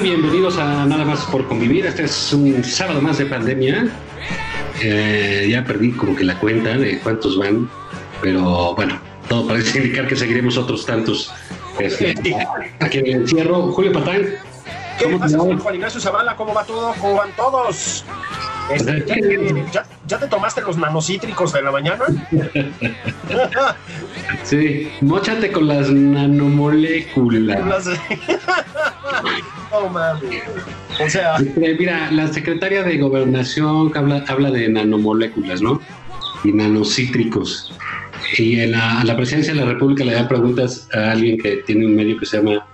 Bienvenidos a Nada más por convivir. Este es un sábado más de pandemia. Eh, ya perdí como que la cuenta de cuántos van, pero bueno, todo parece indicar que seguiremos otros tantos. Este, aquí en el encierro. Julio Patán, ¿Qué ¿cómo te pasa? Juan Ignacio Zavala? ¿Cómo va todo? ¿Cómo van todos? Este, ¿ya, te- ya- ya te tomaste los nanocítricos de la mañana? Sí, mochate con las nanomoléculas. No mames. O sea, Este, Mira, la secretaria de Gobernación habla, habla de nanomoléculas, ¿no? Y nanocítricos. Y en la, a la presidencia de la República le da preguntas a alguien que tiene un medio que se llama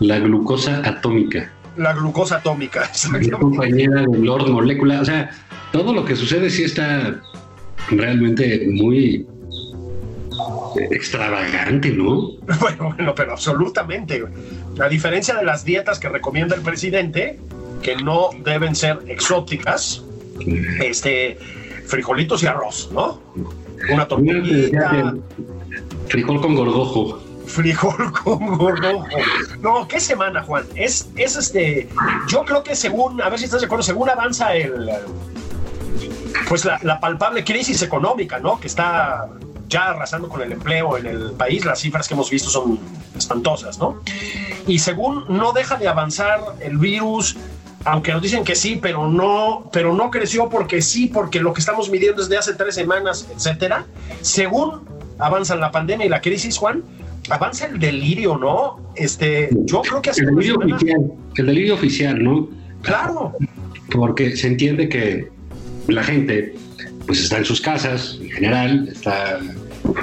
la glucosa atómica. la glucosa atómica. Es compañera de Lord Molécula. O sea, todo lo que sucede sí está realmente muy extravagante, ¿no? Bueno, bueno, pero absolutamente. güey. A diferencia de las dietas que recomienda el presidente, que no deben ser exóticas, este, frijolitos y arroz, ¿no? Una tortillita, Frijol con gorgojo. frijol con gorrojo. No, ¿qué semana, Juan? Es, es este, yo creo que según, a ver si estás de acuerdo, según avanza el, pues la, la palpable crisis económica, ¿no? Que está ya arrasando con el empleo en el país, las cifras que hemos visto son espantosas, ¿no? Y según no deja de avanzar el virus, aunque nos dicen que sí, pero no, pero no creció porque sí, porque lo que estamos midiendo desde hace tres semanas, etcétera. Según avanza la pandemia y la crisis, Juan, avanza el delirio, ¿no? Este, yo creo que hace El delirio oficial, el delirio oficial, ¿no? Claro, Porque se entiende que la gente pues está en sus casas en general, está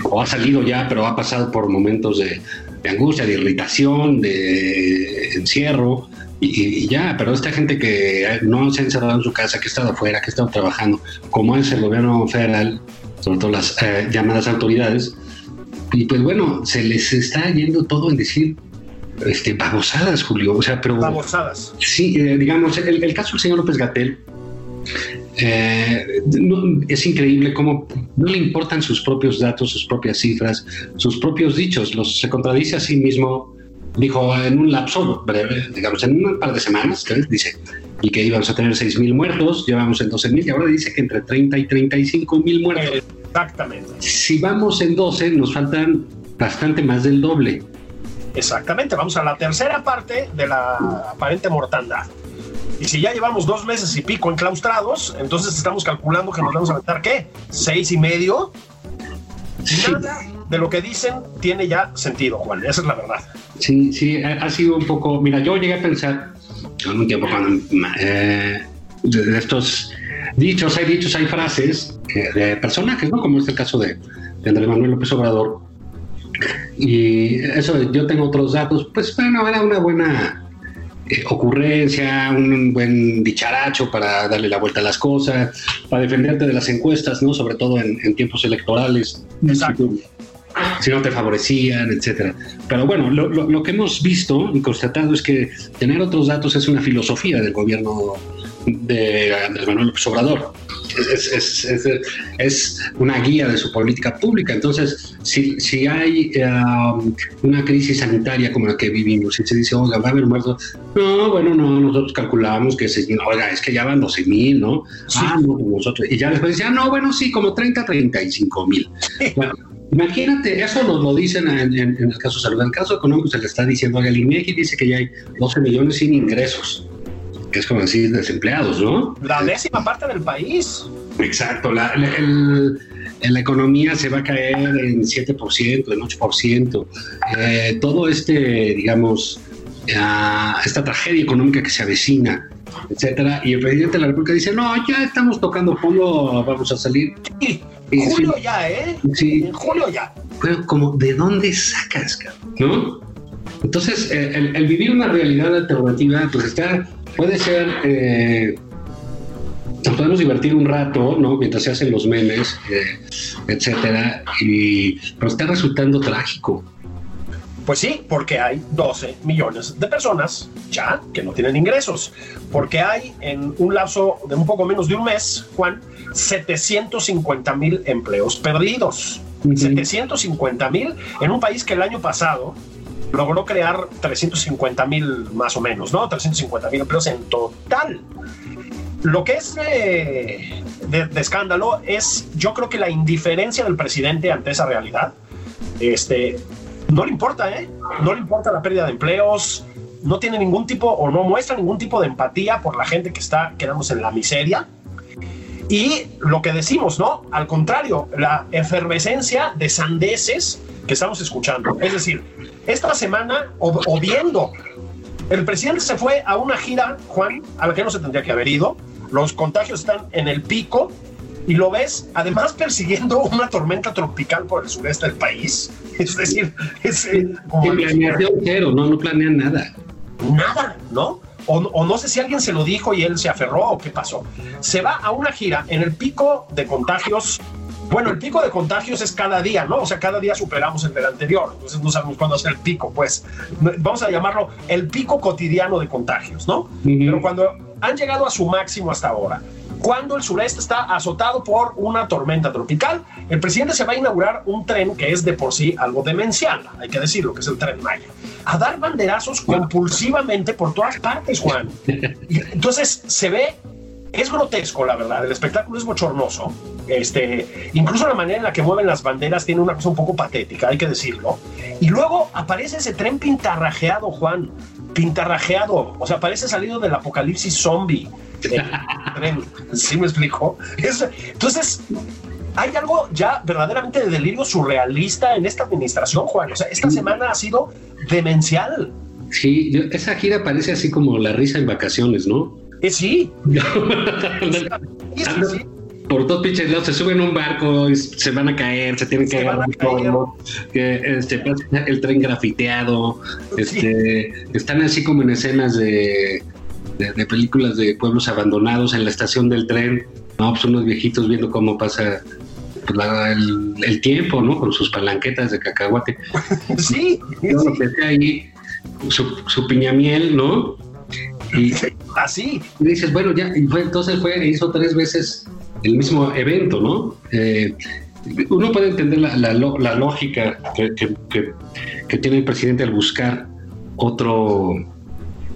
o ha salido ya, pero ha pasado por momentos de, de angustia, de irritación, de encierro y, y ya, pero esta gente que no se ha encerrado en su casa, que ha estado afuera, que ha estado trabajando, como es el gobierno federal, sobre todo las eh, llamadas autoridades, y pues bueno, se les está yendo todo en decir este, babosadas, Julio, o sea, pero... babosadas. Sí, eh, digamos, el, el caso del señor López Gatel es increíble cómo no le importan sus propios datos, sus propias cifras, sus propios dichos. Los, se contradice a sí mismo. Dijo en un lapso breve, digamos, en un par de semanas, que dice, y que íbamos a tener 6.000 muertos, llevamos en 12.000 y ahora dice que entre 30 y 35 mil muertos. Exactamente, Si vamos en 12, nos faltan bastante más del doble. exactamente. Vamos a la tercera parte de la aparente mortandad. Y si ya llevamos dos meses y pico enclaustrados, entonces estamos calculando que nos vamos a aventar, ¿qué? ¿Seis y medio? Nada de lo que dicen tiene ya sentido, Juan. Esa es la verdad. Sí, sí, ha, sido un poco. Mira, yo llegué a pensar en un tiempo cuando eh, de, estos dichos, hay dichos, hay frases eh, de personajes, ¿no? Como es el caso de, de Andrés Manuel López Obrador. Y eso, yo tengo otros datos, pues bueno, era una buena eh, ocurrencia, un buen dicharacho para darle la vuelta a las cosas, para defenderte de las encuestas, ¿no? Sobre todo en, en tiempos electorales. Exacto. si no te favorecían, etcétera. Pero bueno, lo, lo- lo que hemos visto y constatado es que tener otros datos es una filosofía del gobierno de Andrés Manuel López Obrador. Es, es, es, es una guía de su política pública. Entonces, si, si hay um, una crisis sanitaria como la que vivimos y se dice, oiga, va a haber muertos, no, bueno, no, nosotros calculamos que, se, oiga, es que ya van 12 mil, ¿no? Ah, no, nosotros. Y ya después decían, no, bueno, sí, como 30, 35 mil. Bueno, Imagínate, eso nos lo dicen en, en- en el caso de salud. En el caso económico se le está diciendo, oiga, el INEGI dice que ya hay 12 millones sin ingresos, que es como decir desempleados, ¿no? La décima parte del país. Exacto, la, la- el- la economía se va a caer en 7%, en 8%. Eh, todo este, digamos, ah, esta tragedia económica que se avecina, etcétera. Y el presidente de la República dice, no, ya estamos tocando fondo, vamos a salir. Sí, Y julio sí. ya, ¿eh? Sí. En julio ya. Pero como, ¿de dónde sacas, cabrón? ¿No? Entonces, eh, el, el vivir una realidad alternativa, pues está, puede ser, eh, nos podemos divertir un rato, ¿no? Mientras se hacen los memes, eh, etcétera, y, pero está resultando trágico. Pues sí, porque hay 12 millones de personas ya que no tienen ingresos. Porque hay en un lapso de un poco menos de un mes, Juan, 750 mil empleos perdidos. 750 mil en un país que el año pasado logró crear 350 mil más o menos, ¿no? 350 mil empleos en total. Lo que es de, de- de escándalo es, yo creo que la indiferencia del presidente ante esa realidad. Este, no le importa, ¿eh? No le importa la pérdida de empleos, no tiene ningún tipo o no muestra ningún tipo de empatía por la gente que está quedándose en la miseria. Y lo que decimos, ¿no? Al contrario, la efervescencia de sandeces que estamos escuchando. Es decir, esta semana, o, o viendo, el presidente se fue a una gira, Juan, a la que no se tendría que haber ido. Los contagios están en el pico y lo ves además persiguiendo una tormenta tropical por el sureste del país. Es decir, es eh, como planeación cero, no, no planean nada. nada, ¿no? O, o no sé si alguien se lo dijo y él se aferró o qué pasó. Se va a una gira en el pico de contagios. Bueno, el pico de contagios es cada día, ¿no? O sea, cada día superamos el del anterior. Entonces no sabemos cuándo es el pico, pues. Vamos a llamarlo el pico cotidiano de contagios, ¿no? Pero cuando han llegado a su máximo hasta ahora, cuando el sureste está azotado por una tormenta tropical, el presidente se va a inaugurar un tren que es de por sí algo demencial, hay que decirlo, que es el tren Maya, a dar banderazos compulsivamente por todas partes, Juan. Y entonces se ve, es grotesco, la verdad, el espectáculo es bochornoso. Este, incluso la manera en la que mueven las banderas tiene una cosa un poco patética, hay que decirlo. Y luego aparece ese tren pintarrajeado, Juan, pintarrajeado, o sea, parece salido del apocalipsis zombie. Tren, ¿Sí me explico? Es- entonces, hay algo ya verdaderamente de delirio surrealista en esta administración, Juan. O sea, esta semana ha sido demencial. Sí, esa gira parece así como la risa en vacaciones, ¿no? Sí. Por dos pinches lados se suben a un barco y se van a caer, se tienen que Se agarrar polvo, que este, el tren grafiteado, este, están así como en escenas de, de, de películas de pueblos abandonados en la estación del tren, ¿no? Pues unos viejitos viendo cómo pasa pues, la- el, el tiempo, ¿no? Con sus palanquetas de cacahuate. Sí, Yo ahí, su, su piñamiel, ¿no? Y, así. y dices, bueno, ya, y fue, entonces fue, hizo tres veces el mismo evento, ¿no? Eh, uno puede entender la, la lo- la lógica que, que- que- que tiene el presidente al buscar otro,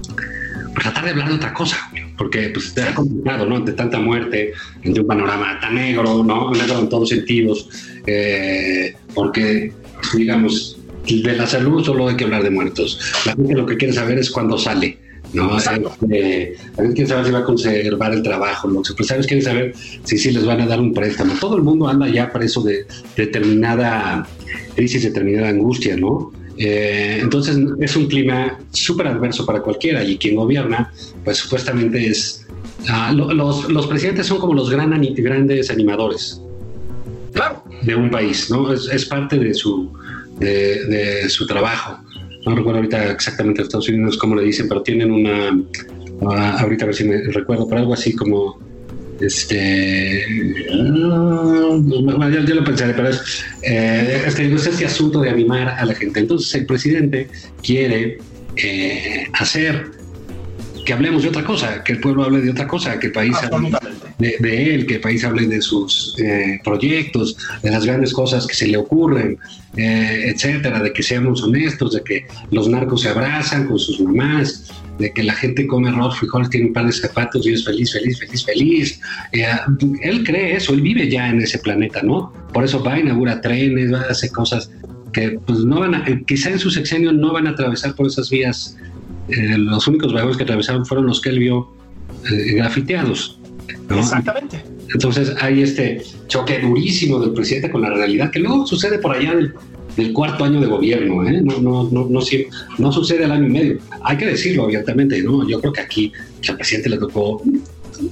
pues, tratar de hablar de otra cosa, porque pues está complicado, ¿no? Ante tanta muerte, ante un panorama tan negro, ¿no? Negro en todos sentidos, eh, porque, digamos, de la salud solo hay que hablar de muertos. La gente lo que quiere saber es cuándo sale. ¿No? La gente quiere saber si va a conservar el trabajo, los empresarios quieren saber si sí les van a dar un préstamo. Todo el mundo anda ya preso de determinada crisis, determinada angustia, ¿no? Eh, entonces es un clima súper adverso para cualquiera y quien gobierna, pues supuestamente es... lo- los, los presidentes son como los gran grandes animadores Claro. de un país, ¿no? Es, es parte de su, de, de su trabajo. No recuerdo ahorita exactamente en Estados Unidos cómo le dicen, pero tienen una, ah, ahorita a ver si me recuerdo, pero algo así como, este, ah, ya, ya lo pensaré, pero es, eh, este, es este asunto de animar a la gente. Entonces el presidente quiere eh, hacer que hablemos de otra cosa, que el pueblo hable de otra cosa, que el país hable de, de, él, que el país hable de sus eh, proyectos, de las grandes cosas que se le ocurren, eh, etcétera, de que seamos honestos, de que los narcos se abrazan con sus mamás, de que la gente come arroz, frijoles, tiene un par de zapatos y es feliz, feliz, feliz, feliz. Eh, él cree eso, él vive ya en ese planeta, ¿no? Por eso va, inaugura trenes, va a hacer cosas que pues no van a, quizá en su sexenio no van a atravesar por esas vías. Eh, los únicos vagones que atravesaron fueron los que él vio eh, grafiteados. Exactamente. Entonces hay este choque durísimo del presidente con la realidad que luego sucede por allá del, del cuarto año de gobierno, ¿eh? no, no, no, no, no, sucede al año y medio. Hay que decirlo abiertamente, ¿no? Yo creo que aquí al presidente le tocó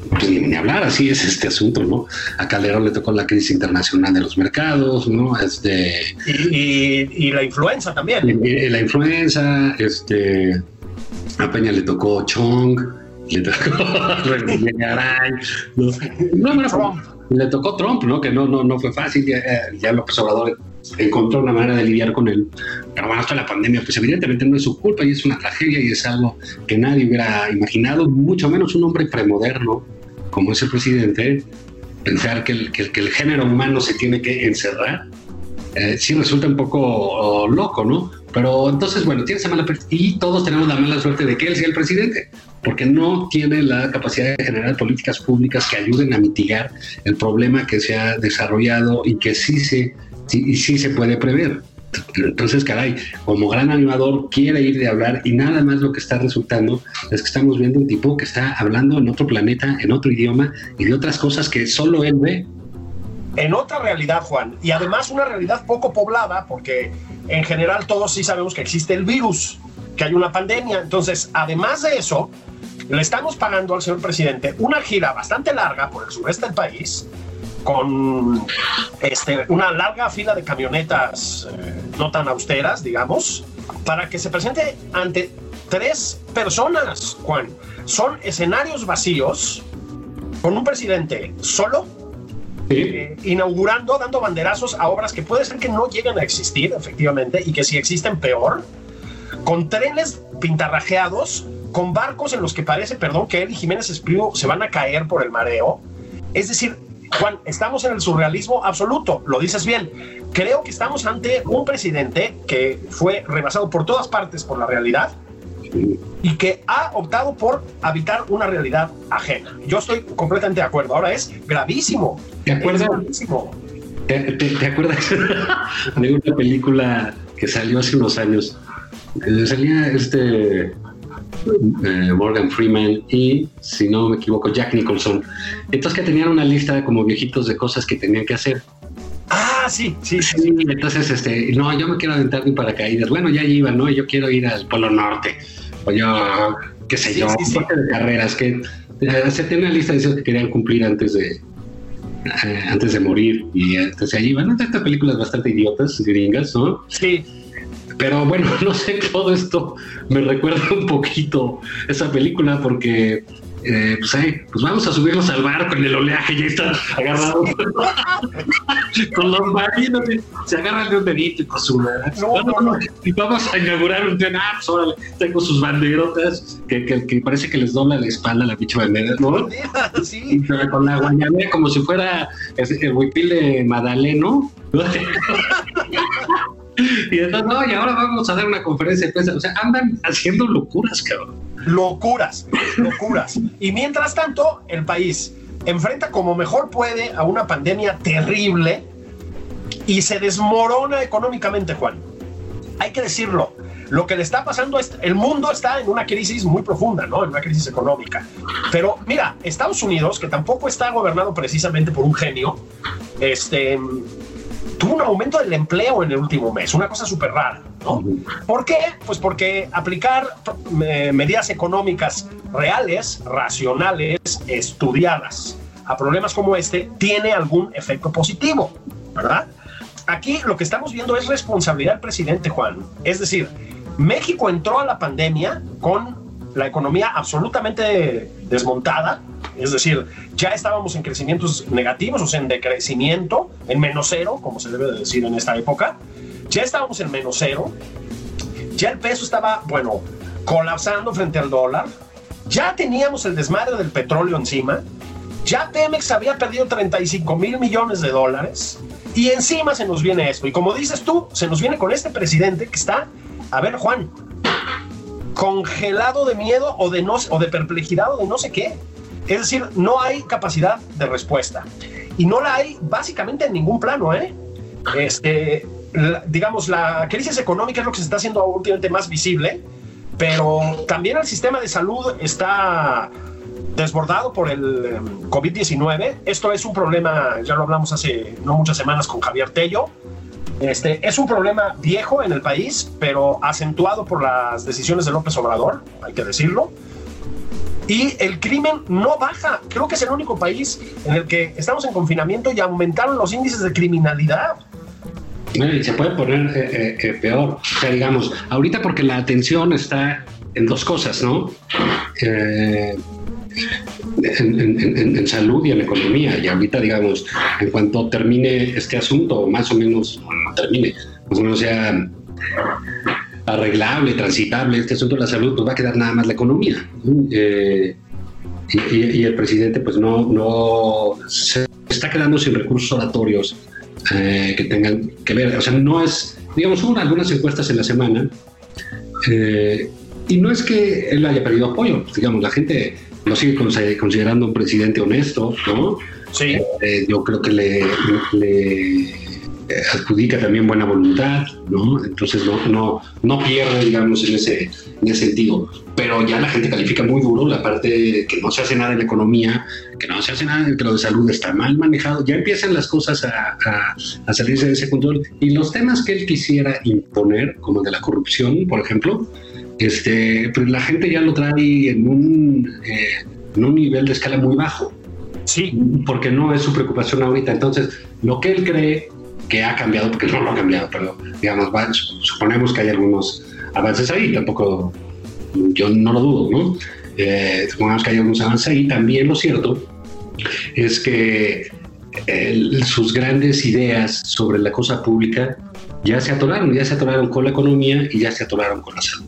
pues, ni, hablar, así es este asunto, ¿no? A Calderón le tocó la crisis internacional de los mercados, ¿no? Este, y, y, la influenza también. Y, la influenza, este, a Peña le tocó Chong, le tocó ¿no? no, Trump. le tocó Trump, ¿no? Que no, no, no fue fácil, ya, ya López Obrador encontró una manera de lidiar con él. Pero bueno, hasta la pandemia, pues evidentemente no es su culpa y es una tragedia y es algo que nadie hubiera imaginado, mucho menos un hombre premoderno como es el presidente, pensar que el, que, el género humano se tiene que encerrar, eh, sí resulta un poco loco, ¿no? Pero entonces, bueno, tiene esa mala y todos tenemos la mala suerte de que él sea el presidente, porque no tiene la capacidad de generar políticas públicas que ayuden a mitigar el problema que se ha desarrollado y que sí se y sí se puede prever. Entonces, caray, como gran animador quiere ir de hablar y nada más lo que está resultando es que estamos viendo un tipo que está hablando en otro planeta, en otro idioma y de otras cosas que solo él ve. En otra realidad, Juan, y además una realidad poco poblada, porque en general todos sí sabemos que existe el virus, que hay una pandemia. Entonces, además de eso, le estamos pagando al señor presidente una gira bastante larga por el sureste del país, con este, una larga fila de camionetas eh, no tan austeras, digamos, para que se presente ante tres personas, Juan. Son escenarios vacíos con un presidente solo, eh, inaugurando, dando banderazos a obras que puede ser que no lleguen a existir, efectivamente, y que si existen peor, con trenes pintarrajeados, con barcos en los que parece, perdón, que él y Jiménez Espriu se van a caer por el mareo. Es decir, Juan, estamos en el surrealismo absoluto, lo dices bien. Creo que estamos ante un presidente que fue rebasado por todas partes por la realidad y que ha optado por habitar una realidad ajena. Yo estoy completamente de acuerdo. Ahora es gravísimo. ¿Te acuerdas? ¿Te, acuerdas de una película que salió hace unos años? salía este eh, Morgan Freeman y, si no me equivoco, Jack Nicholson. Entonces que tenían una lista de como viejitos de cosas que tenían que hacer. Ah, sí, sí, sí. entonces, este, no, yo me quiero aventar mi paracaídas. Bueno, ya iba, ¿no? Yo quiero ir al Polo Norte. O yo, qué sé yo, de carreras que eh, se tenía una lista de esos que querían cumplir antes de, eh, antes de morir. Y entonces allí van estas películas bastante idiotas, gringas, ¿no? Sí. Pero bueno, no sé, todo esto me recuerda un poquito esa película porque eh, pues, pues vamos a subirnos al barco en el oleaje, ya está agarrado con los marinos, se agarran de un dedito y con su y vamos a inaugurar un tren, ah, pues tengo sus banderotas que, que, parece que les dobla la espalda la pinche bandera, ¿no? Sí. con la guayabera como si fuera el huipil de Madaleno. Y entonces, no, y ahora vamos a dar una conferencia de prensa. O sea, andan haciendo locuras, cabrón. Locuras, locuras. y mientras tanto, el país enfrenta como mejor puede a una pandemia terrible y se desmorona económicamente, Juan. Hay que decirlo. Lo que le está pasando es, el mundo está en una crisis muy profunda, ¿no? En una crisis económica. Pero mira, Estados Unidos, que tampoco está gobernado precisamente por un genio, este, tuvo un aumento del empleo en el último mes, una cosa súper rara. ¿Por qué? Pues porque aplicar eh, medidas económicas reales, racionales, estudiadas a problemas como este tiene algún efecto positivo, ¿verdad? Aquí lo que estamos viendo es responsabilidad del presidente Juan. Es decir, México entró a la pandemia con la economía absolutamente desmontada, es decir, ya estábamos en crecimientos negativos, o sea, en decrecimiento, en menos cero, como se debe decir en esta época. Ya estábamos en menos cero. Ya el peso estaba, bueno, colapsando frente al dólar. ya teníamos el desmadre del petróleo encima, ya Pemex había perdido 35 mil millones de dólares y encima se nos viene esto. Y como dices tú, se nos viene con este presidente que está, a ver Juan, congelado de miedo o de, no, o de perplejidad o de no sé qué. Es decir, no hay capacidad de respuesta. Y no la hay básicamente en ningún plano, ¿eh? Este, la- digamos, la crisis económica es lo que se está haciendo últimamente más visible, pero también el sistema de salud está desbordado por el em, COVID-19. Esto es un problema, ya lo hablamos hace no muchas semanas con Javier Tello. Este, es un problema viejo en el país, pero acentuado por las decisiones de López Obrador, hay que decirlo. Y el crimen no baja. Creo que es el único país en el que estamos en confinamiento y aumentaron los índices de criminalidad. Se puede poner eh, eh, eh, peor. O sea, digamos, ahorita porque la atención está en dos cosas, ¿no? Eh, en, salud y en economía. Y ahorita, digamos, en cuanto termine este asunto, más o menos, no termine, más o menos sea arreglable, transitable este asunto de la salud, pues va a quedar nada más la economía. ¿no? Y, y- y el presidente, pues no, no se está quedando sin recursos oratorios eh, que tengan que ver. O sea, no es, digamos, hubo algunas encuestas en la semana eh, y no es que él haya perdido apoyo, digamos, la gente lo sigue considerando un presidente honesto, ¿no? Sí. Eh, yo creo que le, le, adjudica también buena voluntad, ¿no? Entonces no, no, no pierde, digamos, en ese, en ese sentido. Pero ya la gente califica muy duro la parte de que no se hace nada en la economía, que no se hace nada, que lo de salud está mal manejado. Ya empiezan las cosas a, a, a salirse de ese control. Y los temas que él quisiera imponer, como el de la corrupción, por ejemplo, este, pues la gente ya lo trae en un, eh, en un nivel de escala muy bajo Sí. porque no es su preocupación ahorita. Entonces, lo que él cree que ha cambiado, porque no lo ha cambiado, pero digamos, va- suponemos que hay algunos avances ahí, tampoco yo no lo dudo, ¿no? Eh, supongamos que hay algunos avances ahí. También lo cierto es que el- sus grandes ideas sobre la cosa pública ya se atoraron, ya se atoraron con la economía y ya se atoraron con la salud.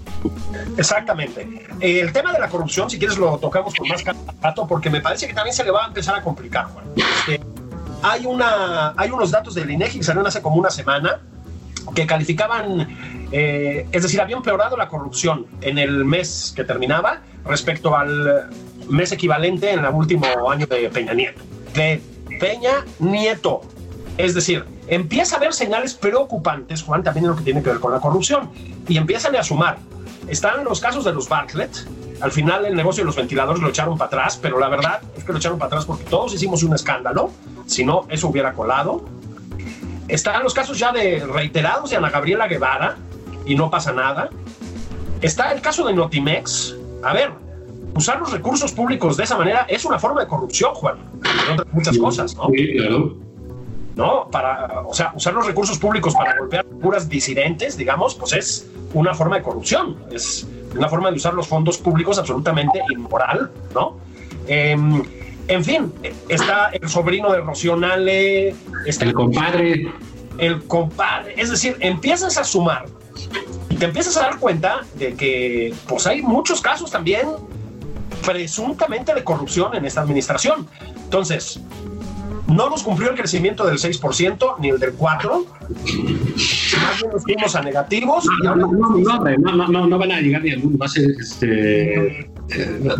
Exactamente. Eh, el tema de la corrupción, si quieres, lo tocamos con más rato, porque me parece que también se le va a empezar a complicar, Juan. Este, hay, una, hay unos datos del INEGI que salieron hace como una semana que calificaban, eh, es decir, había empeorado la corrupción en el mes que terminaba respecto al mes equivalente en el último año de Peña Nieto. De Peña Nieto. Es decir, empieza a haber señales preocupantes, Juan, también en lo que tiene que ver con la corrupción. Y empiezan a sumar. Están los casos de los Bartlett. Al final el negocio de los ventiladores lo echaron para atrás, pero la verdad es que lo echaron para atrás porque todos hicimos un escándalo. Si no, eso hubiera colado. Están los casos ya de reiterados de Ana Gabriela Guevara y no pasa nada. Está el caso de Notimex. A ver, usar los recursos públicos de esa manera es una forma de corrupción, Juan. Otras muchas cosas, ¿no? Sí, claro. ¿no? Para, o sea, usar los recursos públicos para golpear puras disidentes, digamos, pues es una forma de corrupción, es una forma de usar los fondos públicos absolutamente inmoral, ¿no? Em, en fin, está el sobrino de Rocío Nale, está El compadre, el compadre, es decir, empiezas a sumar y te empiezas a dar cuenta de que pues hay muchos casos también presuntamente de corrupción en esta administración. Entonces, no nos cumplió el crecimiento del 6% ni el del 4%, más bien nos fuimos a negativos y No, ahora no, no, no, no, van a llegar ni a alguno. Va a ser, este, eh,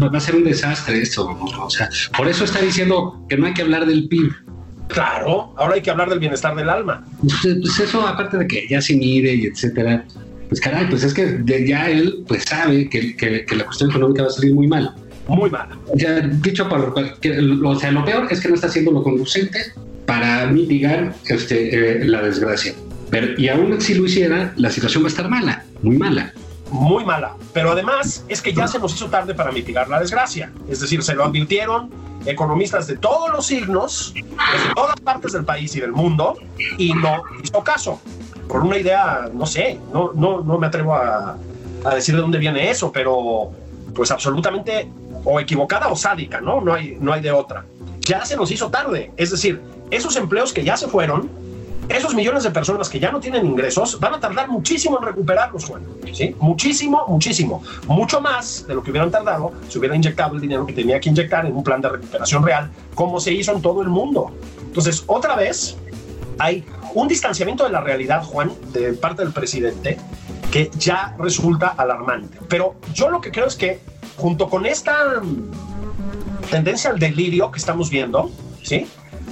va a ser un desastre esto. O sea, por eso está diciendo que no hay que hablar del PIB. claro, ahora hay que hablar del bienestar del alma. Pues, eso, aparte de que ya se mide y etcétera, pues caray, pues es que ya él pues sabe que, que- que la cuestión económica va a salir muy mal. Muy mala. O sea, dicho por, que, o sea, lo peor es que no está haciendo lo conducente para mitigar este, eh, la desgracia. Pero, y aún si lo hiciera, la situación va a estar mala, muy mala. muy mala. Pero además es que ya se nos hizo tarde para mitigar la desgracia. Es decir, se lo advirtieron economistas de todos los signos, desde todas partes del país y del mundo, y no hizo caso. Por una idea, no sé, no, no, no me atrevo a, a decir de dónde viene eso, pero pues absolutamente o equivocada o sádica, ¿no? No hay, no hay de otra. Ya se nos hizo tarde. Es decir, esos empleos que ya se fueron, esos millones de personas que ya no tienen ingresos van a tardar muchísimo en recuperarlos, Juan. ¿sí? Muchísimo, muchísimo. Mucho más de lo que hubieran tardado si hubieran inyectado el dinero que tenía que inyectar en un plan de recuperación real, como se hizo en todo el mundo. Entonces, otra vez, hay un distanciamiento de la realidad, Juan, de parte del presidente, que ya resulta alarmante. Pero yo lo que creo es que junto con esta tendencia al delirio que estamos viendo, ¿sí?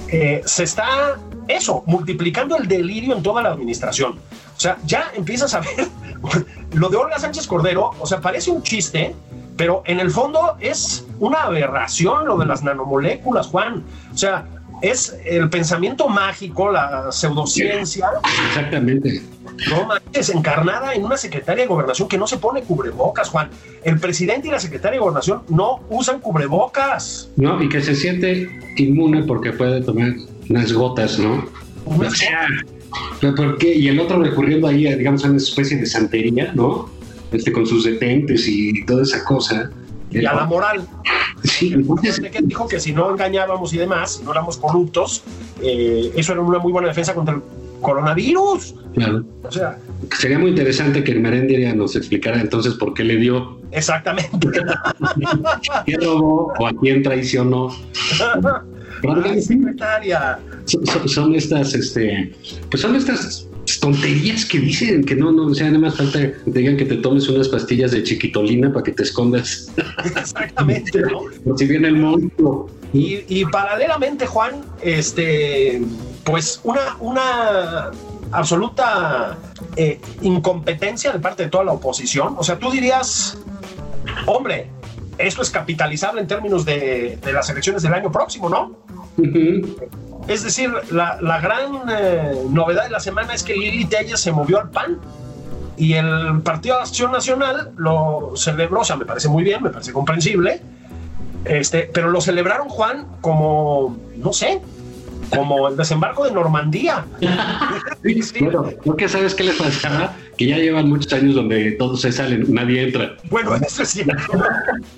Eh, se está eso, multiplicando el delirio en toda la administración. O sea, ya empiezas a ver lo de Olga Sánchez Cordero, o sea, parece un chiste, pero en el fondo es una aberración lo de las nanomoléculas, Juan. O sea, es el pensamiento mágico, la pseudociencia. Exactamente. No manches, encarnada en una secretaria de gobernación que no se pone cubrebocas, Juan. El presidente y la secretaria de gobernación no usan cubrebocas. No, y que se siente inmune porque puede tomar unas gotas, ¿no? Unas o sea, pero ¿por qué? Y el otro recurriendo ahí, a, digamos, a una especie de santería, ¿no? Este, con sus detentes y toda esa cosa. Y a la moral. Sí, entonces, que dijo que si no engañábamos y demás, si no éramos corruptos, eh, eso era una muy buena defensa contra el coronavirus. claro. O sea, Sería muy interesante que el Merendia nos explicara entonces por qué le dio, exactamente. qué robó o a quién traicionó. Ay, secretaria. son, son- son estas, este, pues son estas tonterías que dicen que no, no, o sea, nada más falta que te digan que te tomes unas pastillas de chiquitolina para que te escondas Exactamente, ¿no? por si viene el monstruo. Y, y paralelamente, Juan, este, pues una, una absoluta eh, incompetencia de parte de toda la oposición. O sea, tú dirías, hombre, esto es capitalizable en términos de, de las elecciones del año próximo, ¿no? Ujú. Es decir, la, gran eh, novedad de la semana es que Lili Telles se movió al PAN y el Partido de Acción Nacional lo celebró, o sea, me parece muy bien, me parece comprensible, este, pero lo celebraron, Juan, como, no sé, como el desembarco de Normandía. Sí, Sí. Bueno, ¿no que sabes qué les pasaba? Que ya llevan muchos años donde todos se salen, nadie entra. Bueno, eso es cierto.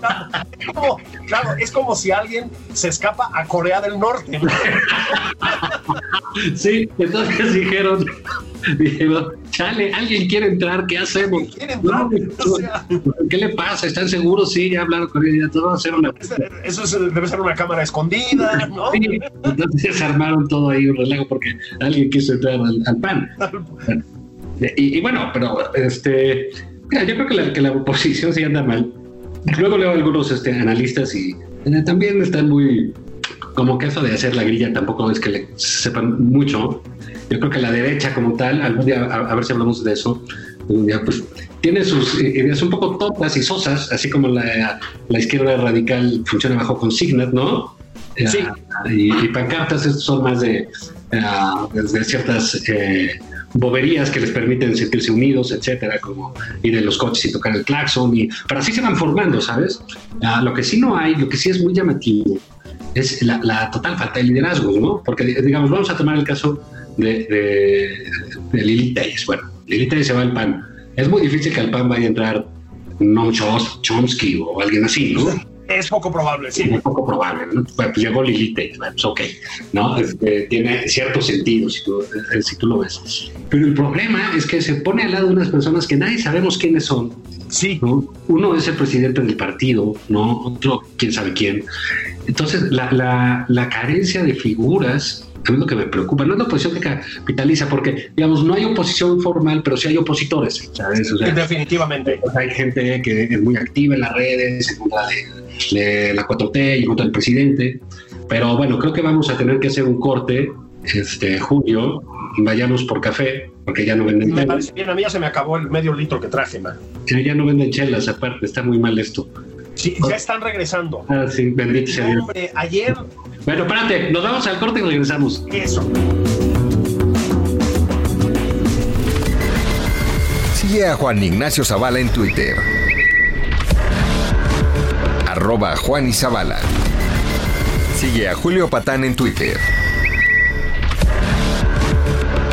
Claro, es como, claro, es como si alguien se escapa a Corea del Norte. ¿no? Sí, entonces dijeron, dijeron, chale, alguien quiere entrar, ¿qué hacemos? Quiere entrar, o sea. ¿Qué le pasa? ¿Están seguros? Sí, ya hablaron con ella, todo va a ser una... Eso es- debe ser una cámara escondida, ¿no? Sí, entonces armaron todo ahí un relajo porque alguien quiso entrar al, al PAN. Y, y bueno, pero este, mira, yo creo que la, que la oposición sí anda mal. Luego leo algunos este, analistas y eh, también están muy, como que eso de hacer la grilla tampoco es que le sepan mucho. Yo creo que la derecha como tal, algún día, a, a ver si hablamos de eso, algún día, pues tiene sus ideas un poco tontas y sosas, así como la, la izquierda radical funciona bajo consignas, ¿no? Eh, Sí. y, y pancartas estos son más de, ah, de ciertas eh, boberías que les permiten sentirse unidos, etcétera, como ir en los coches y tocar el claxon, y, pero así se van formando, ¿sabes? Ah, lo que sí no hay, lo que sí es muy llamativo, es la, la total falta de liderazgo, ¿no? Porque, digamos, vamos a tomar el caso de, de, de Lili Telles. Bueno, Lili Telles se va al PAN. Es muy difícil que al PAN vaya a entrar Noam Chomsky o alguien así, ¿no? Es poco probable, sí. muy poco probable. ¿no? Pues llegó Lilith, bueno, pues ok, ¿no? Este, tiene cierto sentido si tú, eh, si tú lo ves. Pero el problema es que se pone al lado de unas personas que nadie sabemos quiénes son. Sí. ¿no? Uno es el presidente del partido, ¿no? Otro, quién sabe quién. Entonces, la, la, la carencia de figuras a mí es lo que me preocupa. No es la oposición que capitaliza, porque, digamos, no hay oposición formal, pero sí hay opositores, ¿sabes? O sea, Definitivamente. hay gente que es muy activa en las redes, en contra de, de la 4T y en contra del presidente. Pero bueno, creo que vamos a tener que hacer un corte, este, Julio, vayamos por café, porque ya no venden Me chelas. parece bien, a mí ya se me acabó el medio litro que traje, man. Ya ya no venden chelas, aparte, está muy mal esto. Sí, ya están regresando. Ah, sí, bendito sea Dios. Hombre, ayer, Bueno, espérate, nos vamos al corte y regresamos. eso. Sigue a Juan Ignacio Zavala en Twitter. Arroba Juan y Zavala. Sigue a Julio Patán en Twitter.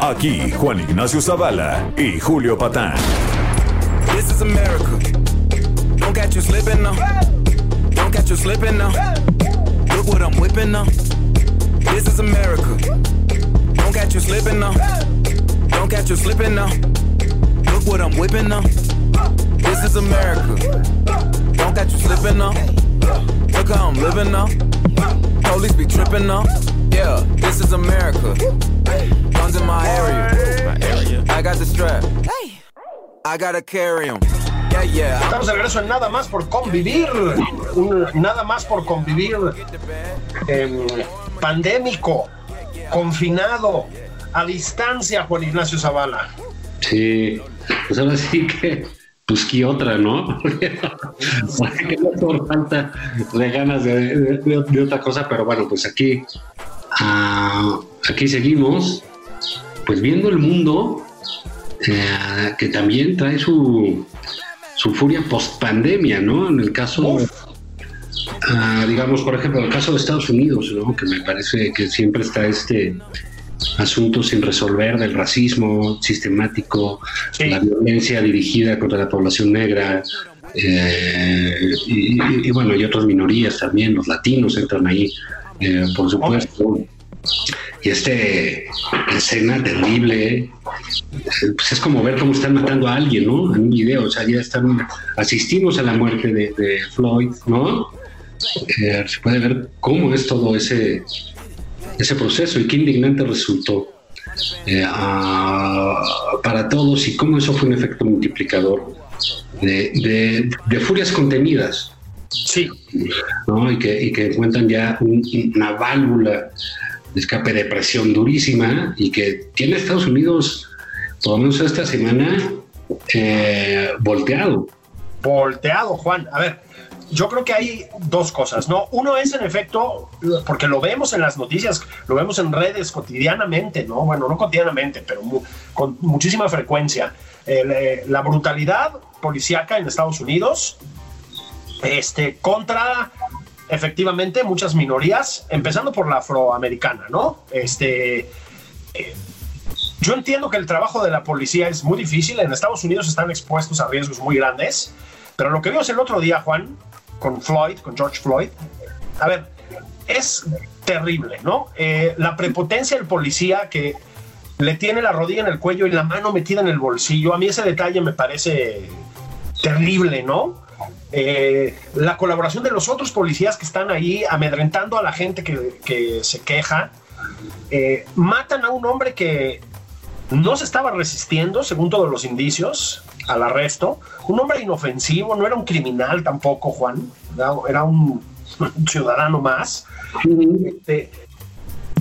Aquí Juan Ignacio Zavala y Julio Patán. This is America. Don't catch you slipping now. Don't catch you slipping now. Look what I'm whipping now. This is America. Don't catch you slipping now. Don't catch you slipping now. Look what I'm whipping now. This is America. Don't catch you slipping now. Look how I'm living now. Police be tripping now. Yeah, this is America. Guns in my area. I got the strap. I gotta carry 'em. Yeah, yeah. Estamos de regreso en Nada más por convivir. Un nada más por convivir em, pandémico, confinado, a distancia, Juan Ignacio Zavala. Sí, pues ahora sí que, pues qué otra, ¿no? Porque no por falta de ganas de, de- de- de otra cosa, pero bueno, pues aquí, ah, aquí seguimos, pues viendo el mundo eh, que también trae su, su furia post pandemia, ¿no? En el caso, ah, digamos, por ejemplo, el caso de Estados Unidos, ¿no? Que me parece que siempre está este asunto sin resolver del racismo sistemático, Sí. la violencia dirigida contra la población negra. eh, y, y- y bueno, y otras minorías también, los latinos entran ahí, eh, por supuesto. Y este escena terrible, pues es como ver cómo están matando a alguien, ¿no? En un video, o sea, ya están, asistimos a la muerte de, de Floyd, ¿no? Eh, se puede ver cómo es todo ese, ese proceso y qué indignante resultó eh, para todos y cómo eso fue un efecto multiplicador de, de- de furias contenidas. Sí, ¿no? Y que, y que encuentran ya un- una válvula escape de presión durísima y que tiene Estados Unidos, por lo menos esta semana, eh, volteado. volteado, Juan. A ver, yo creo que hay dos cosas, ¿no? Uno es, en efecto, porque lo vemos en las noticias, lo vemos en redes cotidianamente, ¿no? Bueno, no cotidianamente, pero con muchísima frecuencia. Eh, la brutalidad policíaca en Estados Unidos este, contra efectivamente muchas minorías, empezando por la afroamericana, ¿no? Este, eh, yo entiendo que el trabajo de la policía es muy difícil. En Estados Unidos están expuestos a riesgos muy grandes. Pero lo que vimos el otro día, Juan, con Floyd, con George Floyd, a ver, es terrible, ¿no? Eh, la prepotencia del policía que le tiene la rodilla en el cuello y la mano metida en el bolsillo. A mí ese detalle me parece terrible, ¿no? Eh, la colaboración de los otros policías que están ahí amedrentando a la gente que, que se queja. Eh, matan a un hombre que no se estaba resistiendo, según todos los indicios, al arresto. Un hombre inofensivo, no era un criminal tampoco, Juan. Era, era un ciudadano más. Este,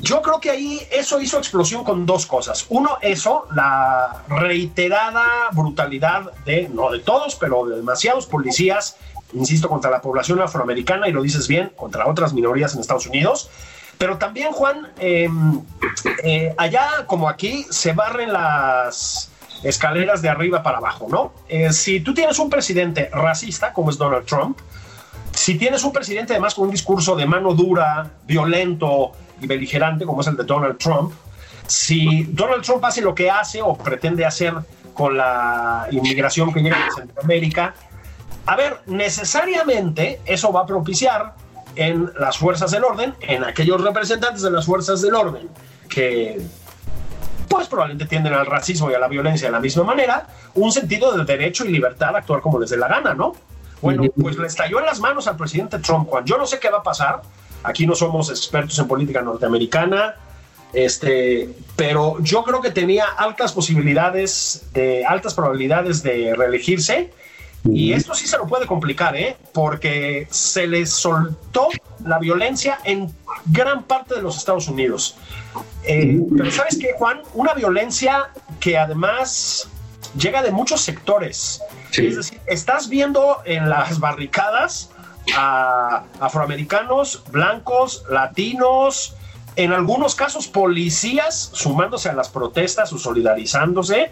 yo creo que ahí eso hizo explosión con dos cosas. Uno, eso, la reiterada brutalidad de, no de todos, pero de demasiados policías, insisto, contra la población afroamericana, y lo dices bien, contra otras minorías en Estados Unidos. Pero también, Juan, eh, eh, allá como aquí se barren las escaleras de arriba para abajo, ¿no? Eh, si tú tienes un presidente racista, como es Donald Trump, si tienes un presidente además con un discurso de mano dura, violento beligerante, como es el de Donald Trump, si Donald Trump hace lo que hace o pretende hacer con la inmigración que llega de Centroamérica, a ver, necesariamente eso va a propiciar en las fuerzas del orden, en aquellos representantes de las fuerzas del orden que pues probablemente tienden al racismo y a la violencia de la misma manera, un sentido de derecho y libertad a actuar como les dé la gana, ¿no? Bueno, pues le estalló en las manos al presidente Trump, Juan. Yo no sé qué va a pasar. Aquí no somos expertos en política norteamericana, este, pero yo creo que tenía altas posibilidades, de, altas probabilidades de reelegirse. Y esto sí se lo puede complicar, ¿eh? Porque se le soltó la violencia en gran parte de los Estados Unidos. Eh, pero ¿sabes qué, Juan? Una violencia que además llega de muchos sectores. Sí. Es decir, estás viendo en las barricadas a afroamericanos, blancos, latinos, en algunos casos policías sumándose a las protestas o solidarizándose,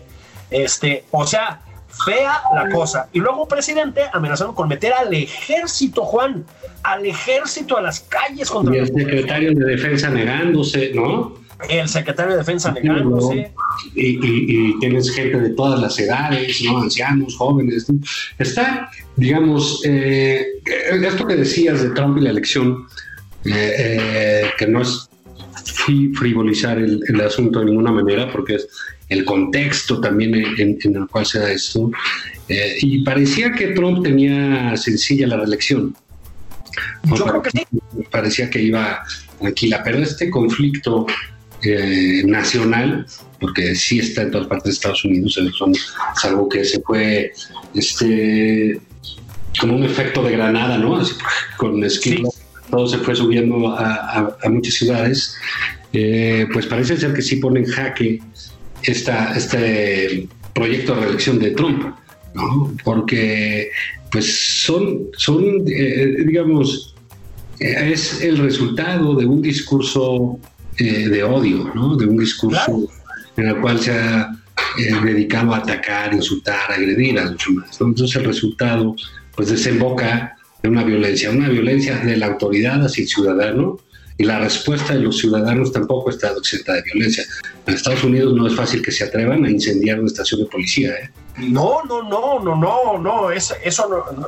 este, o sea, fea la cosa. Y luego presidente amenazando con meter al ejército, Juan, al ejército a las calles contra Y el secretario de Defensa negándose, ¿no? El secretario de Defensa negándose. Y, y- y tienes gente de todas las edades, ¿no? Ancianos, jóvenes. ¿no? Está, digamos, eh, esto que decías de Trump y la elección, eh, eh, que no es fri- frivolizar el, el asunto de ninguna manera, porque es el contexto también en, en- en el cual se da esto. Eh, y parecía que Trump tenía sencilla la reelección. Yo creo que sí. Parecía que iba tranquila, pero este conflicto eh, nacional, porque sí está en todas partes de Estados Unidos, eh, son- salvo que se fue este como un efecto de granada, ¿no? Así, con esquina, todo se fue subiendo a, a- a muchas ciudades. Eh, pues parece ser que sí pone en jaque esta, este proyecto de reelección de Trump, ¿no? Porque pues son, son eh, digamos, eh, es el resultado de un discurso eh, de odio, ¿no? De un discurso Claro. en el cual se ha eh, dedicado a atacar, insultar, agredir a los demás. ¿no? Entonces el resultado pues desemboca en una violencia, una violencia de la autoridad hacia el ciudadano y la respuesta de los ciudadanos tampoco está exenta de violencia. En Estados Unidos no es fácil que se atrevan a incendiar una estación de policía. ¿eh? No, no, no, no, no, no, es, eso no, no,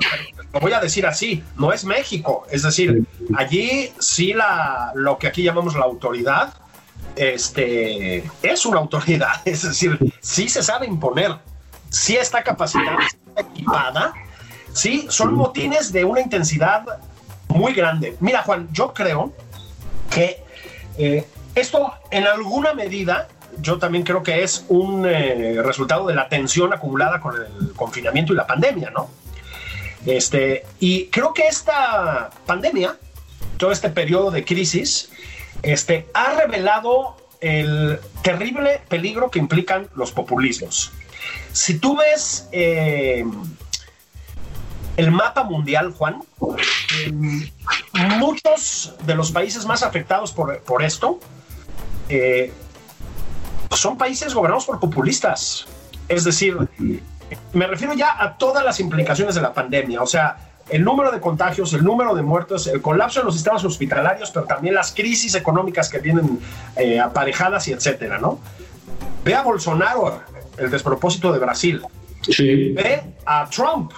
lo voy a decir así, no es México, es decir, allí sí la, lo que aquí llamamos la autoridad, este, es una autoridad, es decir, sí se sabe imponer, sí está capacitada, sí está equipada, sí, son motines de una intensidad muy grande. Mira, Juan, yo creo que eh, esto en alguna medida yo también creo que es un eh, resultado de la tensión acumulada con el confinamiento y la pandemia, ¿no? Este, y creo que esta pandemia, todo este periodo de crisis, este, ha revelado el terrible peligro que implican los populismos. Si tú ves eh, el mapa mundial, Juan, muchos de los países más afectados por, por esto eh, son países gobernados por populistas. Es decir, me refiero ya a todas las implicaciones de la pandemia, o sea, el número de contagios, el número de muertos, el colapso de los sistemas hospitalarios, pero también las crisis económicas que vienen eh, aparejadas y etcétera, ¿no? Ve a Bolsonaro, el despropósito de Brasil. Sí. Ve a Trump,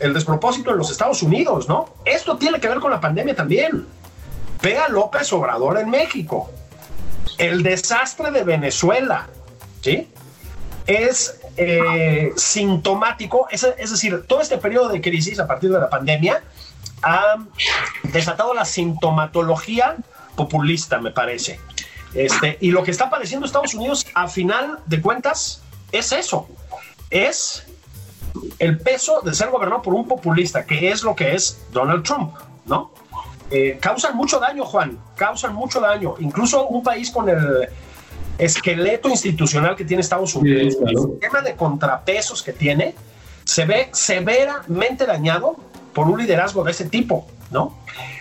el despropósito en los Estados Unidos, ¿no? Esto tiene que ver con la pandemia también. Ve a López Obrador en México. El desastre de Venezuela, ¿sí? Es eh, sintomático, es, decir, todo este periodo de crisis a partir de la pandemia ha desatado la sintomatología populista, me parece. Este, y lo que está padeciendo Estados Unidos, a final de cuentas, es eso. Es el peso de ser gobernado por un populista, que es lo que es Donald Trump, ¿no? Eh, causan mucho daño, Juan, causan mucho daño. Incluso un país con el esqueleto institucional que tiene Estados Unidos, Sí, claro. el sistema de contrapesos que tiene, se ve severamente dañado por un liderazgo de ese tipo, ¿no?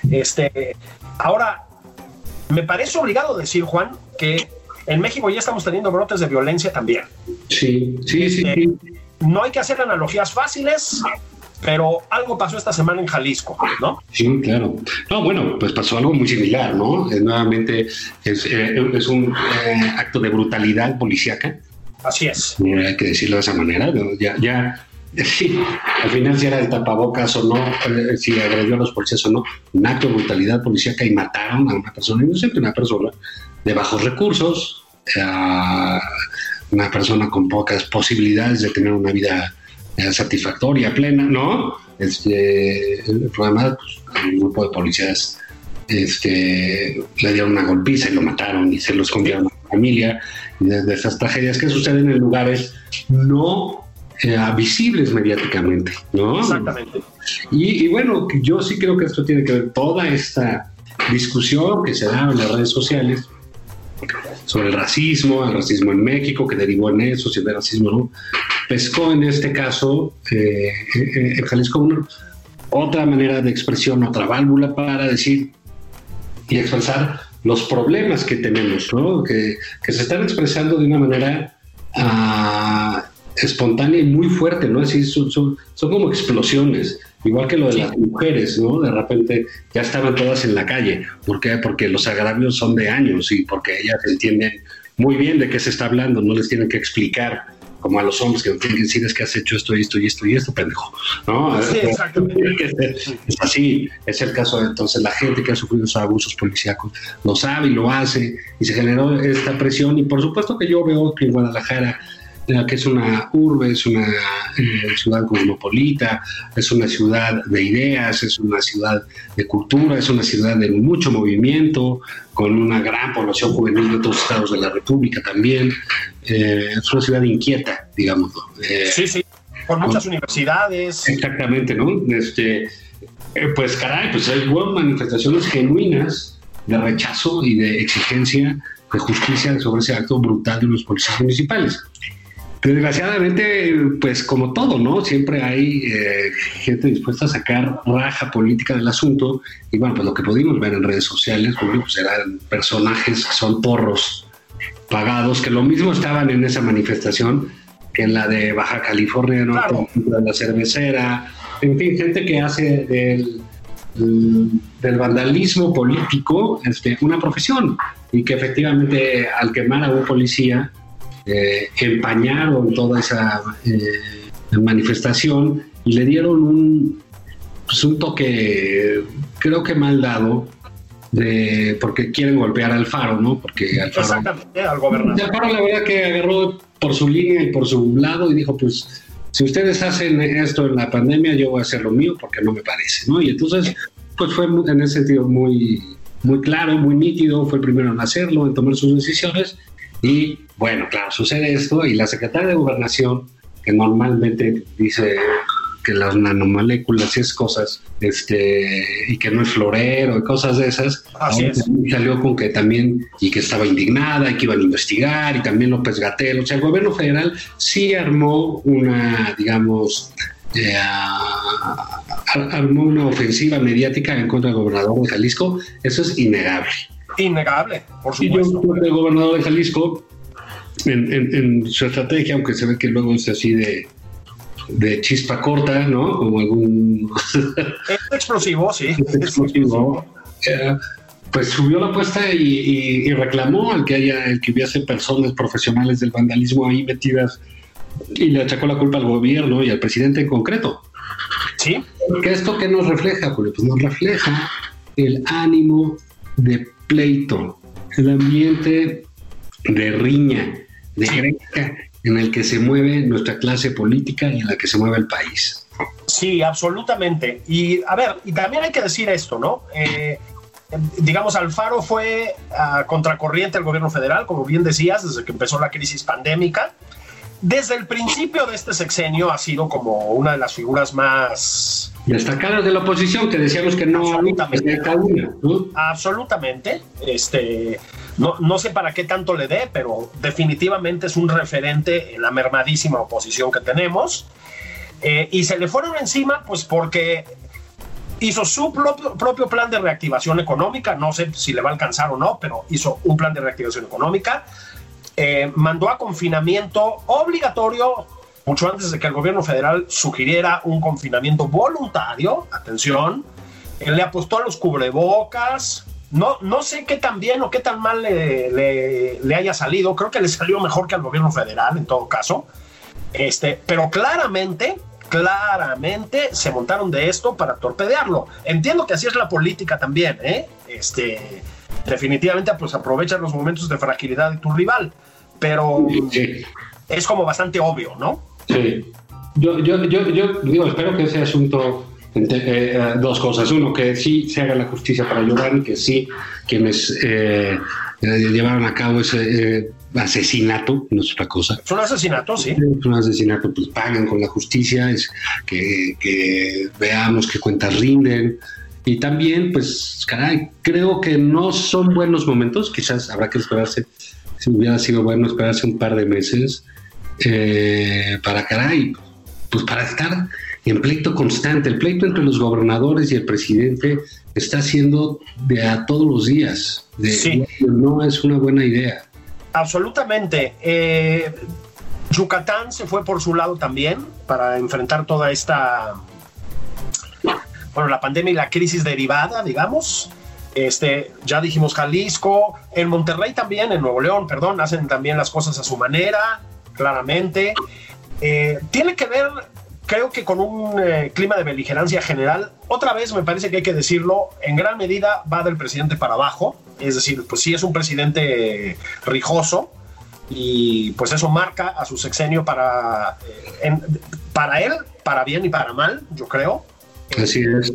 Este, ahora, me parece obligado decir, Juan, que en México ya estamos teniendo brotes de violencia también. Sí, sí, sí, Eh, sí. No hay que hacer analogías fáciles, pero algo pasó esta semana en Jalisco, ¿no? Sí, claro. No, bueno, pues pasó algo muy similar, ¿no? Eh, nuevamente es, eh, es un eh, acto de brutalidad policíaca, Así es. eh, hay que decirlo de esa manera. ¿no? Ya, ya, sí, al final si era el tapabocas o no, si agredió a los policías o no, un acto de brutalidad policíaca y mataron a una persona inocente, una persona de bajos recursos, una persona con pocas posibilidades de tener una vida eh, satisfactoria, plena, ¿no? Este, el problema, pues, un grupo de policías este, le dieron una golpiza y lo mataron y se lo escondieron a la familia. Y desde esas tragedias que suceden en lugares no eh, visibles mediáticamente, ¿no? Exactamente. Y, y bueno, yo sí creo que esto tiene que ver toda esta discusión que se da en las redes sociales sobre el racismo, el racismo en México, que derivó en eso, si el racismo no, pescó en este caso eh, eh, en Jalisco una- otra manera de expresión, otra válvula para decir y expresar los problemas que tenemos, ¿no? que, que se están expresando de una manera ah, espontánea y muy fuerte, ¿no? Así son, son, son como explosiones. Igual que lo de las mujeres, ¿no? De repente ya estaban todas en la calle. ¿Por qué? Porque los agravios son de años y porque ellas entienden muy bien de qué se está hablando, no les tienen que explicar como a los hombres que tienen que decir es que has hecho esto y esto y esto y esto, pendejo. ¿no? Sí, exactamente. Es así, es el caso de entonces la gente que ha sufrido esos abusos policíacos lo sabe y lo hace y se generó esta presión y por supuesto que yo veo que en Guadalajara que es una urbe, es una eh, ciudad cosmopolita, es una ciudad de ideas, es una ciudad de cultura, es una ciudad de mucho movimiento, con una gran población juvenil de otros estados de la República también. Eh, es una ciudad inquieta, digamos. Eh, sí, sí, con muchas universidades. Exactamente, ¿no? Este, pues caray, pues hay manifestaciones genuinas de rechazo y de exigencia de justicia sobre ese acto brutal de los policías municipales. Desgraciadamente, pues como todo, ¿no? Siempre hay eh, gente dispuesta a sacar raja política del asunto y bueno, pues lo que pudimos ver en redes sociales, pues eran personajes que son porros pagados, que lo mismo estaban en esa manifestación que en la de Baja California, ¿no? De la cervecera, en fin, gente que hace del, del vandalismo político este, una profesión y que efectivamente al quemar a un policía eh, empañaron toda esa eh, manifestación y le dieron un, pues un toque, creo que mal dado, de, porque quieren golpear al Faro, ¿no? Porque al Faro, al gobernador. Al Faro la verdad que agarró por su línea y por su lado y dijo, pues, si ustedes hacen esto en la pandemia, yo voy a hacer lo mío porque no me parece, ¿no? Y entonces, pues fue en ese sentido muy, muy claro, muy nítido, fue el primero en hacerlo, en tomar sus decisiones y bueno, claro, sucede esto y la secretaria de Gobernación, que normalmente dice que las nanomoléculas y es cosas, este, y que no es florero y cosas de esas, salió con que también, y que estaba indignada y que iban a investigar, y también López Gatel, o sea, el gobierno federal sí armó una, digamos, eh, armó una ofensiva mediática en contra del gobernador de Jalisco, eso es innegable. Innegable, por supuesto. Y yo que el gobernador de Jalisco en, su estrategia, aunque se ve que luego es así de, de chispa corta, ¿no? Como algún... Es explosivo, sí. Es explosivo. Eh, pues subió la apuesta y, reclamó al que haya, el que hubiese personas profesionales del vandalismo ahí metidas y le achacó la culpa al gobierno y al presidente en concreto. Sí. ¿Qué esto qué nos refleja, Julio? Pues nos refleja el ánimo de pleito, el ambiente de riña, de en el que se mueve nuestra clase política y en la que se mueve el país. Sí, absolutamente. Y a ver, y también hay que decir esto, ¿no? Eh, digamos, Alfaro fue a contracorriente al gobierno federal, como bien decías, desde que empezó la crisis pandémica. Desde el principio de este sexenio ha sido como una de las figuras más destacadas de la oposición, que decíamos que no absolutamente, absolutamente. Este, no, no sé para qué tanto le dé, pero definitivamente es un referente en la mermadísima oposición que tenemos. Eh, y se le fueron encima, pues porque hizo su propio, plan de reactivación económica, no sé si le va a alcanzar o no, pero hizo un plan de reactivación económica, eh, mandó a confinamiento obligatorio, mucho antes de que el gobierno federal sugiriera un confinamiento voluntario, atención, le apostó a los cubrebocas, no, no sé qué tan bien o qué tan mal le, le, haya salido. Creo que le salió mejor que al gobierno federal, en todo caso. Este, pero claramente, claramente se montaron de esto para torpedearlo. Entiendo que así es la política también, ¿eh? Este, definitivamente, pues aprovechan los momentos de fragilidad de tu rival. Pero es como bastante obvio, ¿no? Sí. Yo, yo, yo, yo digo, espero que ese asunto eh, eh, dos cosas. Uno, que sí se haga la justicia para Giovanni, que sí quienes eh, llevaron a cabo ese asesinato, no es otra cosa. Es un asesinato, sí. Es un asesinato, pues pagan con la justicia, es que, que veamos qué cuentas rinden. Y también, pues, caray, creo que no son buenos momentos, quizás habrá que esperarse, si hubiera sido bueno esperarse un par de meses, para caray, pues para estar en pleito constante. El pleito entre los gobernadores y el presidente está siendo de a todos los días. De, Sí. No es una buena idea. Absolutamente. Eh, Yucatán se fue por su lado también para enfrentar toda esta, bueno, la pandemia y la crisis derivada, digamos. Este, ya dijimos Jalisco, en Monterrey también, en Nuevo León, perdón, hacen también las cosas a su manera, claramente. Eh, tiene que ver, creo que con un eh, clima de beligerancia general. Otra vez, me parece que hay que decirlo, en gran medida va del presidente para abajo. Es decir, pues sí es un presidente rijoso y pues eso marca a su sexenio para, eh, para él, para bien y para mal, yo creo. Así es.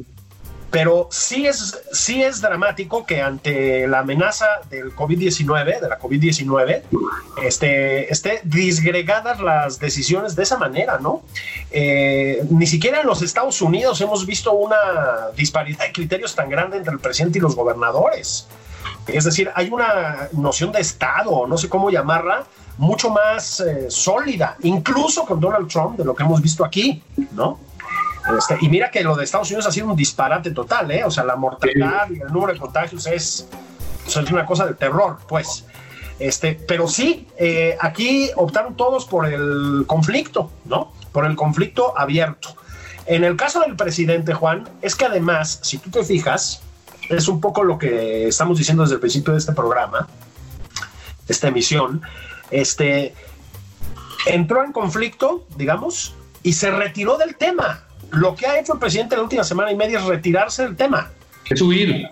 Pero sí es, sí es dramático que ante la amenaza del COVID-19, de la COVID-19, este, esté disgregadas las decisiones de esa manera, ¿no? Eh, ni siquiera en los Estados Unidos hemos visto una disparidad de criterios tan grande entre el presidente y los gobernadores. Es decir, hay una noción de Estado, no sé cómo llamarla, mucho más eh, sólida, incluso con Donald Trump, de lo que hemos visto aquí, ¿no? Este, y mira que lo de Estados Unidos ha sido un disparate total, ¿eh? O sea, la mortalidad y el número de contagios es, o sea, es una cosa de terror, pues. Este, pero sí, eh, aquí optaron todos por el conflicto, ¿no? Por el conflicto abierto. En el caso del presidente Juan, es que además, si tú te fijas, es un poco lo que estamos diciendo desde el principio de este programa, esta emisión, este, entró en conflicto, digamos, y se retiró del tema. Lo que ha hecho el presidente la última semana y media es retirarse del tema, Es huir.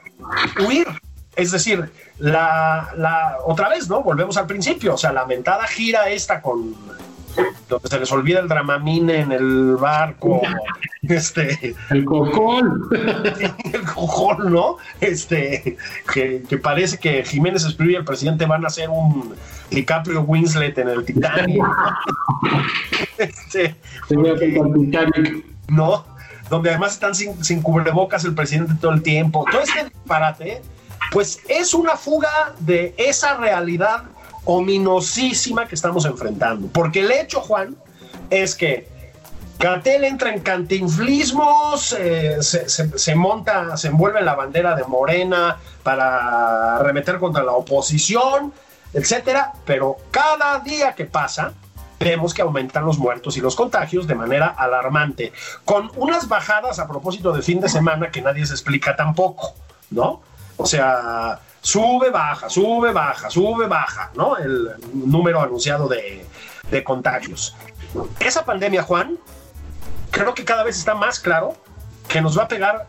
huir. Es decir, la, la otra vez, ¿no? Volvemos al principio, o sea, la mentada gira esta con donde se les olvida el dramamine en el barco, este, El cocol. el cojón, ¿no? Este, que, que parece que Jiménez Espriu y el presidente van a hacer un DiCaprio Winslet en el Titanic. Este, porque- ¿no? Donde además están sin, cubrebocas el presidente todo el tiempo. Todo este disparate, pues es una fuga de esa realidad ominosísima que estamos enfrentando. Porque el hecho, Juan, es que Gatel entra en cantinflismos, eh, se, monta, se envuelve en la bandera de Morena para arremeter contra la oposición, etcétera. Pero cada día que pasa, vemos que aumentan los muertos y los contagios de manera alarmante, con unas bajadas a propósito de fin de semana que nadie se explica tampoco, ¿no? O sea, sube, baja, sube, baja, sube, baja, ¿no? El número anunciado de, de contagios. Esa pandemia, Juan, creo que cada vez está más claro que nos va a pegar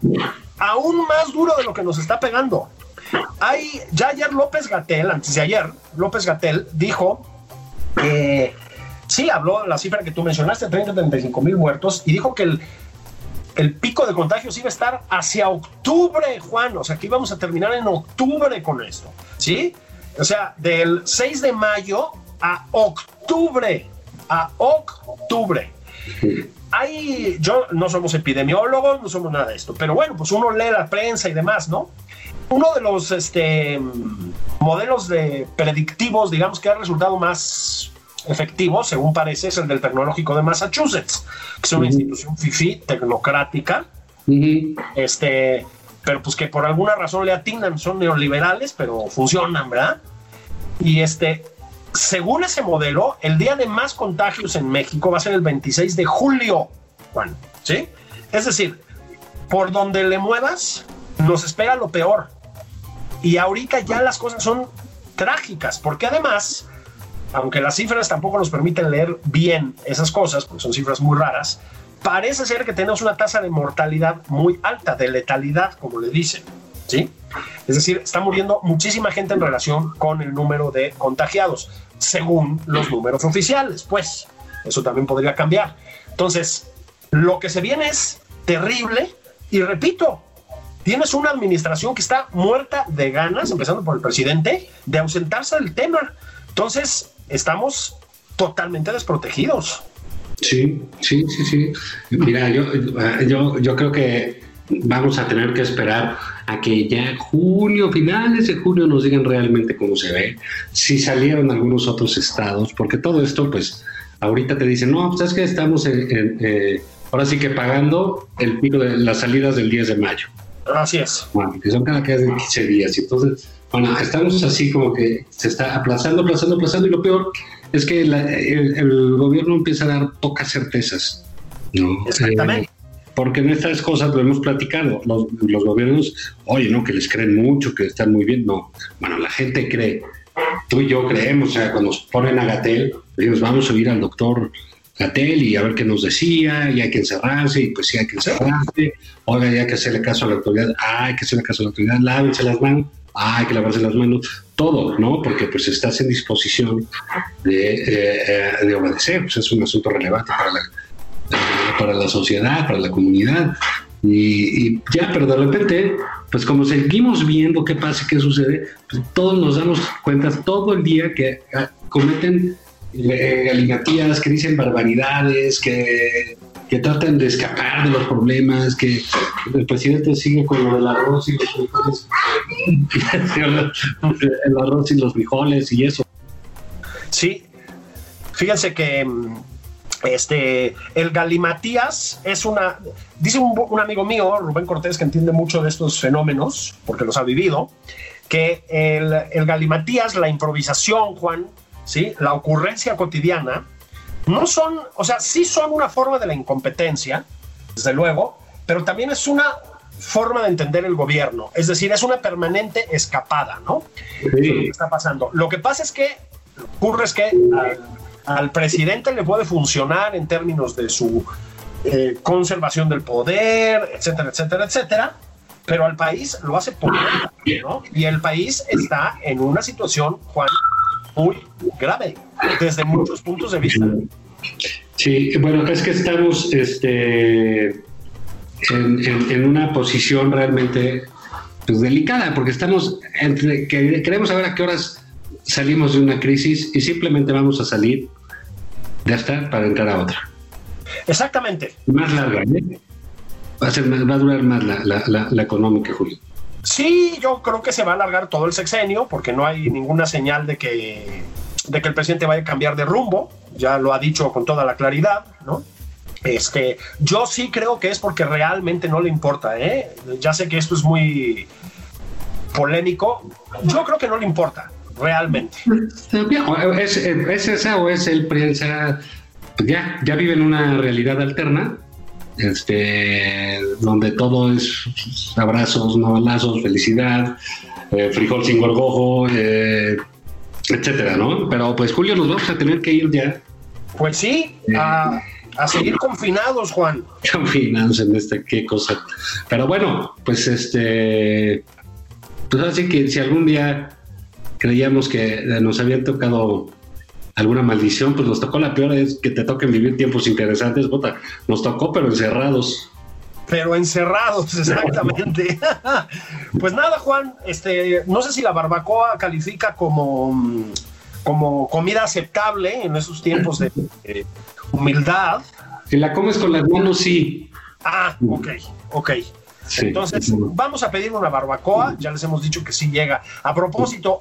aún más duro de lo que nos está pegando. Ya ayer López Gatel, antes de ayer, López Gatel dijo que sí, habló la cifra que tú mencionaste, 30, 35 mil muertos, y dijo que el, el pico de contagios iba a estar hacia octubre, Juan, o sea, que íbamos a terminar en octubre con esto, ¿sí? O sea, del 6 de mayo a octubre, a octubre. Hay, yo no somos epidemiólogos, no somos nada de esto, pero bueno, pues uno lee la prensa y demás, ¿no? Uno de los este, modelos de predictivos, digamos, que ha resultado más efectivo, según parece, es el del Tecnológico de Massachusetts, que es una institución FIFI tecnocrática, este, pero pues que por alguna razón le atinan, son neoliberales, pero funcionan, ¿verdad? Y este, según ese modelo, el día de más contagios en México va a ser el 26 de julio, Juan, ¿sí? Es decir, por donde le muevas, nos espera lo peor. Y ahorita ya las cosas son trágicas, porque además, aunque las cifras tampoco nos permiten leer bien esas cosas, porque son cifras muy raras, parece ser que tenemos una tasa de mortalidad muy alta, de letalidad, como le dicen, ¿sí? Es decir, está muriendo muchísima gente en relación con el número de contagiados, según los números oficiales, pues eso también podría cambiar. Entonces, lo que se viene es terrible y repito, tienes una administración que está muerta de ganas, empezando por el presidente, de ausentarse del tema. Entonces, estamos totalmente desprotegidos. Sí, sí, sí, sí. Mira, yo, yo, yo creo que vamos a tener que esperar a que ya junio, finales de junio, nos digan realmente cómo se ve, si salieron algunos otros estados, porque todo esto, pues, ahorita te dicen, no, ¿sabes que Estamos en, eh, ahora sí que pagando el pico de las salidas del 10 de mayo. Así es. Bueno, que son cada 15 días. Entonces, bueno, estamos así como que se está aplazando, aplazando, aplazando y lo peor es que el, gobierno empieza a dar pocas certezas. ¿no? Exactamente. Eh, porque en estas cosas lo hemos platicado. Los, los, gobiernos, oye, no, que les creen mucho, que están muy bien. No, bueno, la gente cree. Tú y yo creemos, o sea, cuando nos ponen a Gatel, decimos, vamos a ir al doctor Gatel y a ver qué nos decía, y hay que encerrarse, y pues sí hay que encerrarse. Oiga, hay que hacerle caso a la autoridad, ah, hay que hacerle caso a la autoridad, lávense las manos, ah, hay que lavarse las manos, todo, ¿no? Porque pues estás en disposición de, eh, eh, de obedecer, pues es un asunto relevante para la para la sociedad, para la comunidad. Y, ya, pero de repente, pues como seguimos viendo qué pasa, qué sucede, pues todos nos damos cuenta todo el día que ah, cometen eh, que dicen barbaridades, que, que tratan de escapar de los problemas, que el presidente sigue con lo del arroz y los frijoles, el arroz y los frijoles y eso. Sí, fíjense que mm, este, el galimatías es una, dice un, amigo mío, Rubén Cortés, que entiende mucho de estos fenómenos, porque los ha vivido, que el, el galimatías, la improvisación, Juan, ¿sí? la ocurrencia cotidiana, no son, o sea, sí son una forma de la incompetencia, desde luego, pero también es una forma de entender el gobierno, es decir, es una permanente escapada, ¿no? Sí. lo que está pasando. Lo que pasa es que ocurre es que al presidente le puede funcionar en términos de su eh, conservación del poder, etcétera, etcétera, etcétera, pero al país lo hace por ¿no? Y el país está en una situación, Juan, muy grave desde muchos puntos de vista. Sí, bueno, es que estamos este, en, en, una posición realmente pues, delicada, porque estamos entre que queremos saber a qué horas salimos de una crisis y simplemente vamos a salir de esta para entrar a otra. Exactamente. Más larga, ¿eh? Va a, ser, va a durar más la, la, la, económica, Julio. Sí, yo creo que se va a alargar todo el sexenio porque no hay ninguna señal de que, de que el presidente vaya a cambiar de rumbo. Ya lo ha dicho con toda la claridad, ¿no? Este, yo sí creo que es porque realmente no le importa, ¿eh? Ya sé que esto es muy polémico. Yo creo que no le importa realmente. ¿Es, es esa o es el prensa? Ya, ya vive en una realidad alterna, este, donde todo es abrazos, no balazos, felicidad, eh, frijol sin gorgojo, eh, etcétera, ¿no? Pero pues Julio, nos vamos a tener que ir ya. Pues sí, a, a seguir confinados, Juan. Confinados en esta, qué cosa. Pero bueno, pues este, pues así que si algún día creíamos que nos habían tocado alguna maldición, pues nos tocó la peor, es que te toquen vivir tiempos interesantes, bota, nos tocó pero encerrados. Pero encerrados, exactamente. pues nada, Juan, este, no sé si la barbacoa califica como, como comida aceptable en esos tiempos de, humildad. Si la comes con las manos, sí. Ah, ok, ok. Entonces, vamos a pedir una barbacoa, ya les hemos dicho que sí llega. A propósito,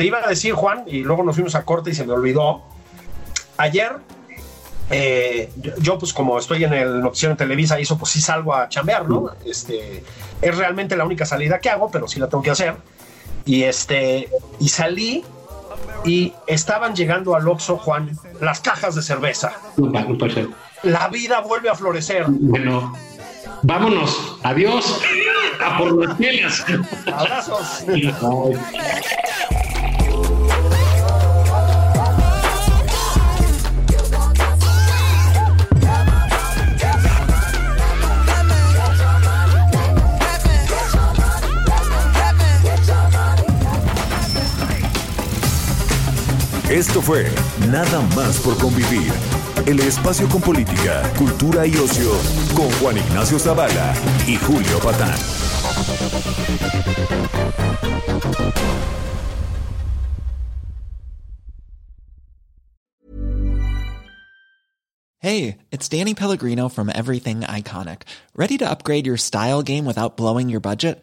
te iba a decir, Juan, y luego nos fuimos a corte y se me olvidó. Ayer, eh, yo, pues como estoy en el noticiero en Televisa, eso pues sí salgo a chambear, ¿no? Este, es realmente la única salida que hago, pero sí la tengo que hacer. Y este, y salí y estaban llegando al Oxxo, Juan, las cajas de cerveza. La vida vuelve a florecer. Bueno, vámonos. Adiós. A por las pieles. Abrazos. Esto fue Nada más por convivir. El espacio con política, cultura y ocio con Juan Ignacio Zavala y Julio Patán. Hey, it's Danny Pellegrino from Everything Iconic. Ready to upgrade your style game without blowing your budget?